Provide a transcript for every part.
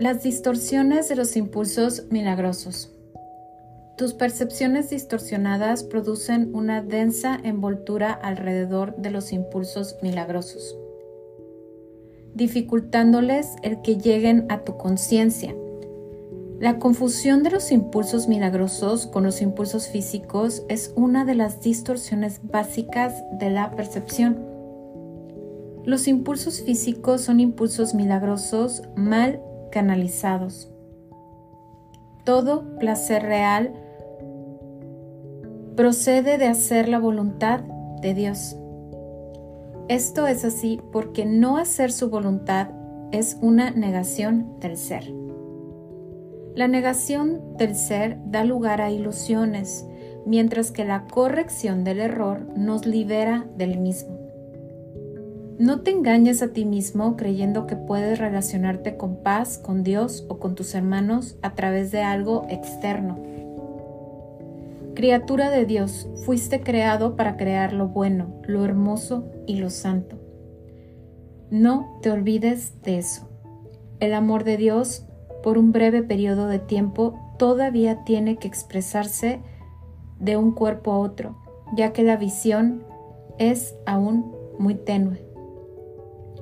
Las distorsiones de los impulsos milagrosos. Tus percepciones distorsionadas producen una densa envoltura alrededor de los impulsos milagrosos, dificultándoles el que lleguen a tu conciencia. La confusión de los impulsos milagrosos con los impulsos físicos es una de las distorsiones básicas de la percepción. Los impulsos físicos son impulsos milagrosos mal canalizados. Todo placer real procede de hacer la voluntad de Dios. Esto es así porque no hacer su voluntad es una negación del ser. La negación del ser da lugar a ilusiones, mientras que la corrección del error nos libera del mismo. No te engañes a ti mismo creyendo que puedes relacionarte con paz con Dios o con tus hermanos a través de algo externo. Criatura de Dios, fuiste creado para crear lo bueno, lo hermoso y lo santo. No te olvides de eso. El amor de Dios, por un breve periodo de tiempo, todavía tiene que expresarse de un cuerpo a otro, ya que la visión es aún muy tenue.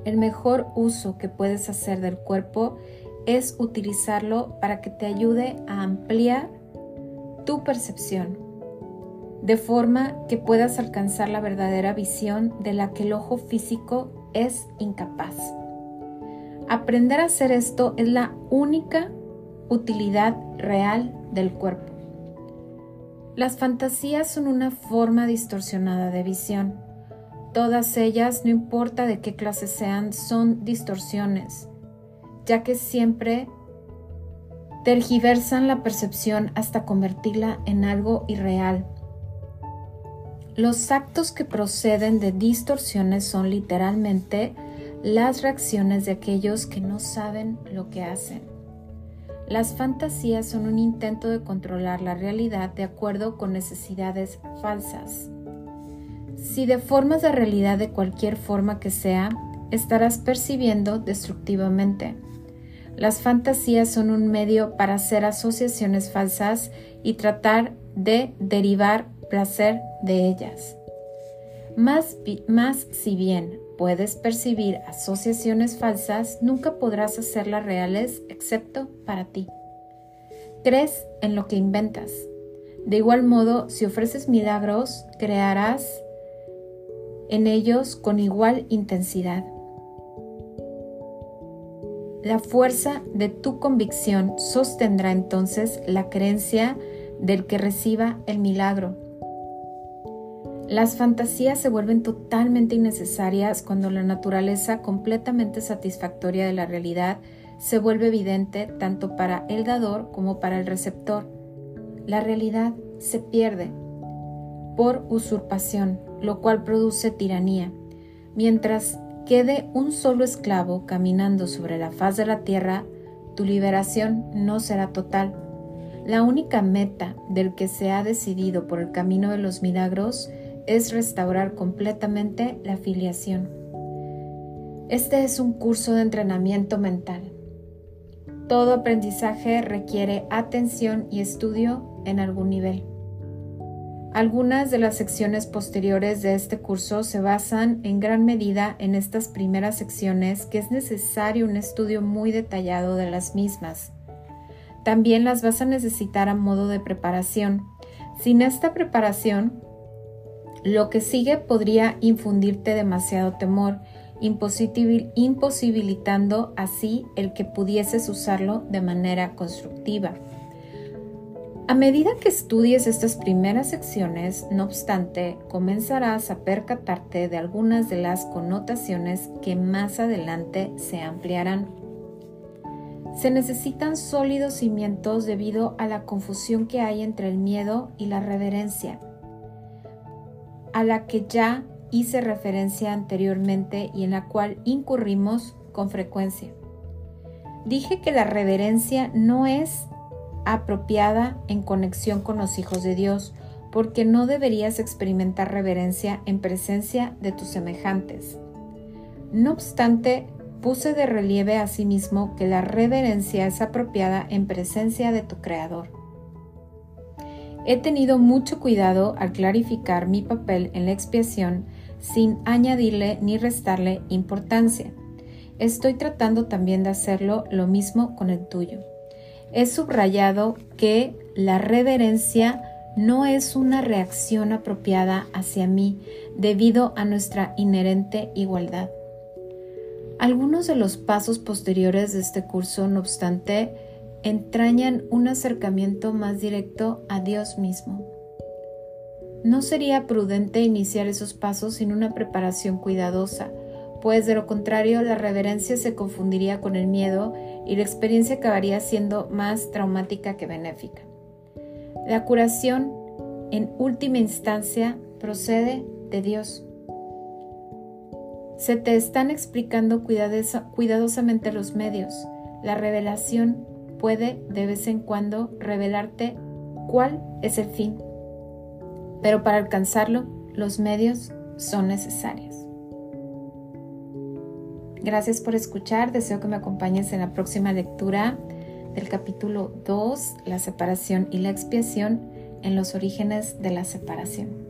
El mejor uso que puedes hacer del cuerpo es utilizarlo para que te ayude a ampliar tu percepción, de forma que puedas alcanzar la verdadera visión de la que el ojo físico es incapaz. Aprender a hacer esto es la única utilidad real del cuerpo. Las fantasías son una forma distorsionada de visión Todas ellas, no importa de qué clase sean, son distorsiones, ya que siempre tergiversan la percepción hasta convertirla en algo irreal. Los actos que proceden de distorsiones son literalmente las reacciones de aquellos que no saben lo que hacen. Las fantasías son un intento de controlar la realidad de acuerdo con necesidades falsas. Si deformas la realidad de cualquier forma que sea, estarás percibiendo destructivamente. Las fantasías son un medio para hacer asociaciones falsas y tratar de derivar placer de ellas. Más, más si bien puedes percibir asociaciones falsas, nunca podrás hacerlas reales excepto para ti. Crees en lo que inventas. De igual modo, si ofreces milagros, crearás en ellos con igual intensidad. La fuerza de tu convicción sostendrá entonces la creencia del que reciba el milagro. Las fantasías se vuelven totalmente innecesarias cuando la naturaleza completamente satisfactoria de la realidad se vuelve evidente tanto para el dador como para el receptor. La realidad se pierde por usurpación, lo cual produce tiranía. Mientras quede un solo esclavo caminando sobre la faz de la tierra, tu liberación no será total. La única meta del que se ha decidido por el camino de los milagros es restaurar completamente la filiación. Este es un curso de entrenamiento mental. Todo aprendizaje requiere atención y estudio en algún nivel. Algunas de las secciones posteriores de este curso se basan en gran medida en estas primeras secciones que es necesario un estudio muy detallado de las mismas. También las vas a necesitar a modo de preparación. Sin esta preparación, lo que sigue podría infundirte demasiado temor, imposibilitando así el que pudieses usarlo de manera constructiva. A medida que estudies estas primeras secciones, no obstante, comenzarás a percatarte de algunas de las connotaciones que más adelante se ampliarán. Se necesitan sólidos cimientos debido a la confusión que hay entre el miedo y la reverencia, a la que ya hice referencia anteriormente y en la cual incurrimos con frecuencia. Dije que la reverencia no es apropiada en conexión con los hijos de Dios, porque no deberías experimentar reverencia en presencia de tus semejantes. No obstante, puse de relieve asimismo que la reverencia es apropiada en presencia de tu Creador. He tenido mucho cuidado al clarificar mi papel en la expiación sin añadirle ni restarle importancia. Estoy tratando también de hacerlo lo mismo con el tuyo. He subrayado que la reverencia no es una reacción apropiada hacia mí debido a nuestra inherente igualdad. Algunos de los pasos posteriores de este curso, no obstante, entrañan un acercamiento más directo a Dios mismo. No sería prudente iniciar esos pasos sin una preparación cuidadosa, pues de lo contrario la reverencia se confundiría con el miedo y la experiencia acabaría siendo más traumática que benéfica. La curación, en última instancia, procede de Dios. Se te están explicando cuidadosamente los medios. La revelación puede de vez en cuando revelarte cuál es el fin, pero para alcanzarlo los medios son necesarios. Gracias por escuchar, deseo que me acompañes en la próxima lectura del capítulo 2, la separación y la expiación en los orígenes de la separación.